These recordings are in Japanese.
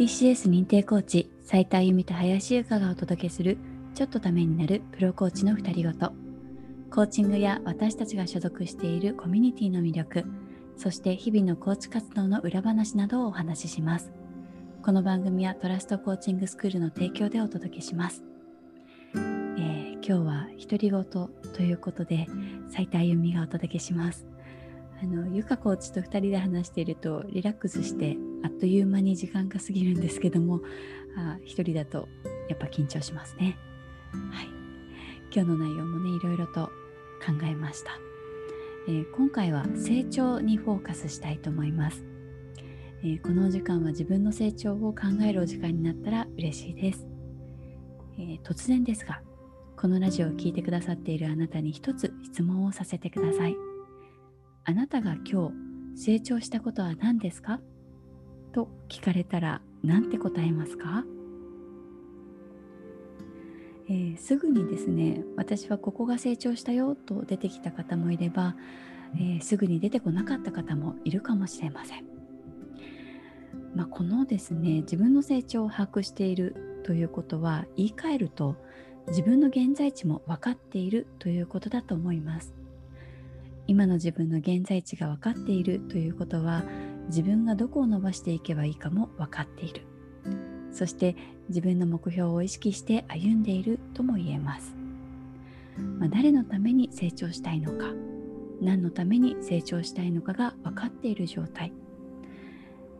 TCS 認定コーチ斉田由美と林優香がお届けするちょっとためになるプロコーチの2人ごと。コーチングや私たちが所属しているコミュニティの魅力そして日々のコーチ活動の裏話などをお話しします。この番組はトラストコーチングスクールの提供でお届けします、えー、今日は独り言ということで斉田由美がお届けします。あのゆかコーチと2人で話しているとリラックスしてあっという間に時間が過ぎるんですけどもあ1人だとやっぱ緊張しますね。はい、今日の内容もねいろいろと考えました、えー、今回は成長にフォーカスしたいと思います、えー、このお時間は自分の成長を考えるお時間になったら嬉しいです、えー、突然ですがこのラジオを聴いてくださっているあなたに一つ質問をさせてください。あなたが今日成長したことは何ですか？と聞かれたら何て答えますか、えー、すぐにですね私はここが成長したよと出てきた方もいれば、えー、すぐに出てこなかった方もいるかもしれません。まあ、このですね自分の成長を把握しているということは言い換えると自分の現在地も分かっているということだと思います。今の自分の現在地が分かっているということは自分がどこを伸ばしていけばいいかも分かっている。そして自分の目標を意識して歩んでいるとも言えます、まあ、誰のために成長したいのか何のために成長したいのかが分かっている状態、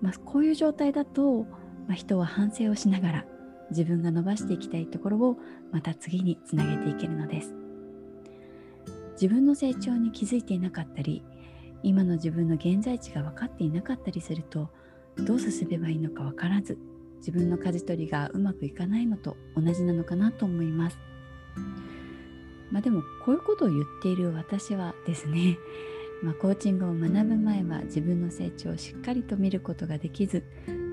まあ、こういう状態だと、まあ、人は反省をしながら自分が伸ばしていきたいところをまた次につなげていけるのです。自分の成長に気づいていなかったり今の自分の現在地が分かっていなかったりするとどう進めばいいのか分からず自分の舵取りがうまくいかないのと同じなのかなと思います。まあ、でもこういうことを言っている私はですね、まあ、コーチングを学ぶ前は自分の成長をしっかりと見ることができず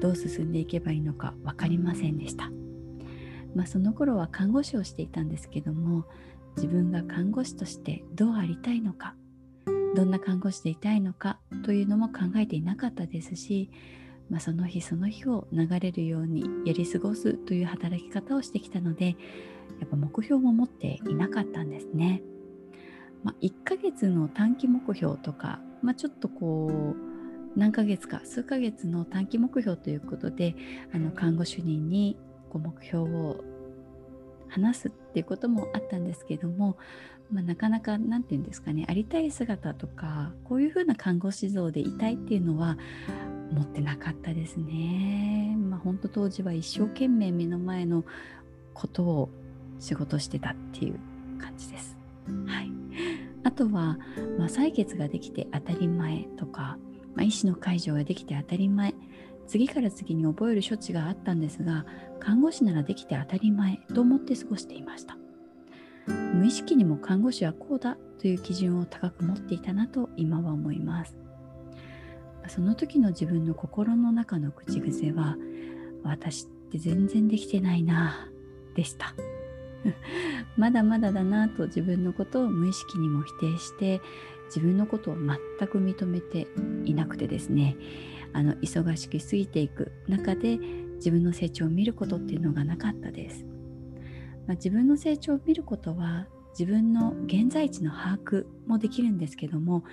どう進んでいけばいいのか分かりませんでした。まあ、その頃は看護師をしていたんですけども自分が看護師としてどうありたいのかどんな看護師でいたいのかというのも考えていなかったですし、まあ、その日その日を流れるようにやり過ごすという働き方をしてきたのでやっぱ目標も持っていなかったんですね。まあ、1ヶ月の短期目標とか、まあ、ちょっとこう何ヶ月か数ヶ月の短期目標ということであの看護主任にこう目標を話すっていうこともあったんですけども、まあ、なかなか何て言うんですかねありたい姿とかこういう風な看護師像でいたいっていうのは持ってなかったですね。まあ、本当当時は一生懸命目の前のことを仕事してたっていう感じです。はい、あとは、まあ、採血ができて当たり前とか、まあ、医師の介助ができて当たり前次から次に覚える処置があったんですが看護師ならできて当たり前と思って過ごしていました。無意識にも看護師はこうだという基準を高く持っていたなと今は思います。その時の自分の心の中の口癖は私って全然できてないなでした。まだまだだなと自分のことを無意識にも否定して自分のことを全く認めていなくてですね。あの忙しく過ぎていく中で自分の成長を見ることっていうのがなかったです、まあ、自分の成長を見ることは自分の現在地の把握もできるんですけども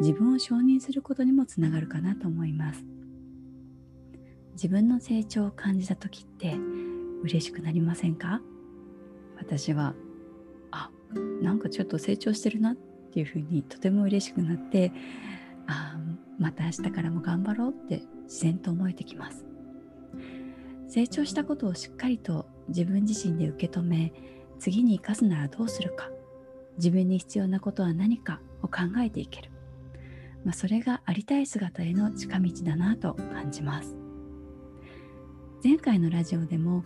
自分を承認することにもつながるかなと思います。自分の成長を感じた時って嬉しくなりませんか？私はあなんかちょっと成長してるなっていうふうにとても嬉しくなってまた明日からも頑張ろうって自然と思えてきます。成長したことをしっかりと自分自身で受け止め次に生かすならどうするか。自分に必要なことは何かを考えていける、まあ、それがありたい姿への近道だなと感じます。前回のラジオでも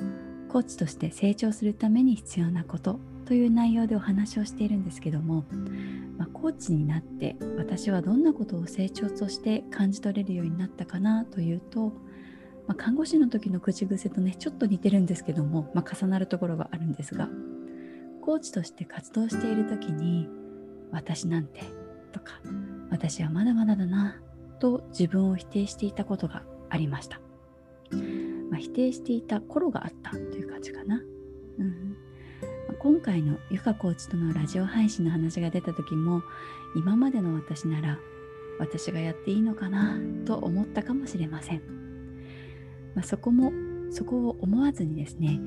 コーチとして成長するために必要なことという内容でお話をしているんですけども、まあ、コーチになって私はどんなことを成長として感じ取れるようになったかなというと、まあ、看護師の時の口癖とねちょっと似てるんですけども、まあ、重なるところがあるんですがコーチとして活動している時に「私なんて」とか「私はまだまだだな」と自分を否定していたことがありました。まあ、否定していた頃があったという感じかな。うん、今回のゆかコーチとのラジオ配信の話が出た時も今までの私なら私がやっていいのかなと思ったかもしれません。まあ、そこもそこを思わずにですね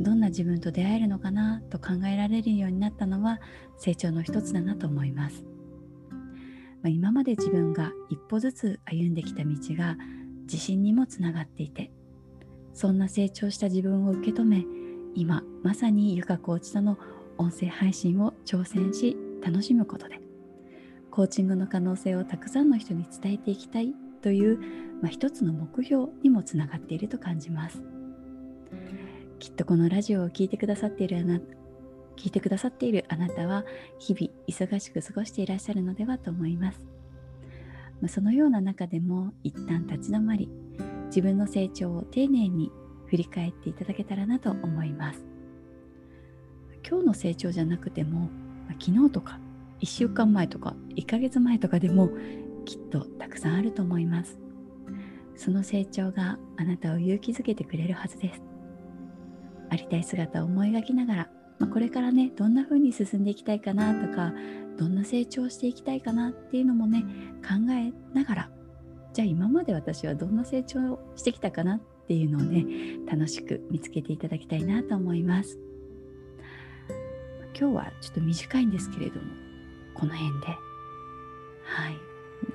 どんな自分と出会えるのかなと考えられるようになったのは成長の一つだなと思います。まあ、今まで自分が一歩ずつ歩んできた道が自信にもつながっていてそんな成長した自分を受け止め今まさにゆかコーチとの音声配信を挑戦し楽しむことでコーチングの可能性をたくさんの人に伝えていきたいという、まあ、一つの目標にもつながっていると感じます。きっとこのラジオを聴いてくださっているあな聞いてくださっているあなたは日々忙しく過ごしていらっしゃるのではと思います、まあ、そのような中でも一旦立ち止まり自分の成長を丁寧に振り返っていただけたらなと思います。今日の成長じゃなくても、昨日とか1週間前とか1ヶ月前とかでもきっとたくさんあると思います。その成長があなたを勇気づけてくれるはずです。ありたい姿を思い描きながら、まあ、これからねどんな風に進んでいきたいかなとかどんな成長していきたいかなっていうのもね考えながらじゃあ今まで私はどんな成長をしてきたかなっていうのをね楽しく見つけていただきたいなと思います。今日はちょっと短いんですけれどもこの辺で。はい。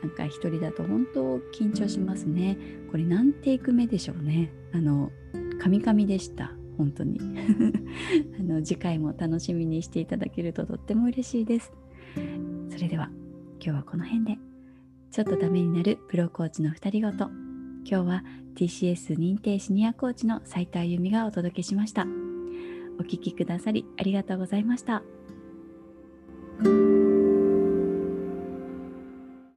なんか一人だと本当緊張しますね。これ何テイク目でしょうね。あのカミカミでした。本当に。あの次回も楽しみにしていただけるととっても嬉しいです。それでは今日はこの辺で。ちょっとためになるプロコーチの2人ごと。今日は TCS 認定シニアコーチの斉田由美がお届けしました。お聞きくださりありがとうございました。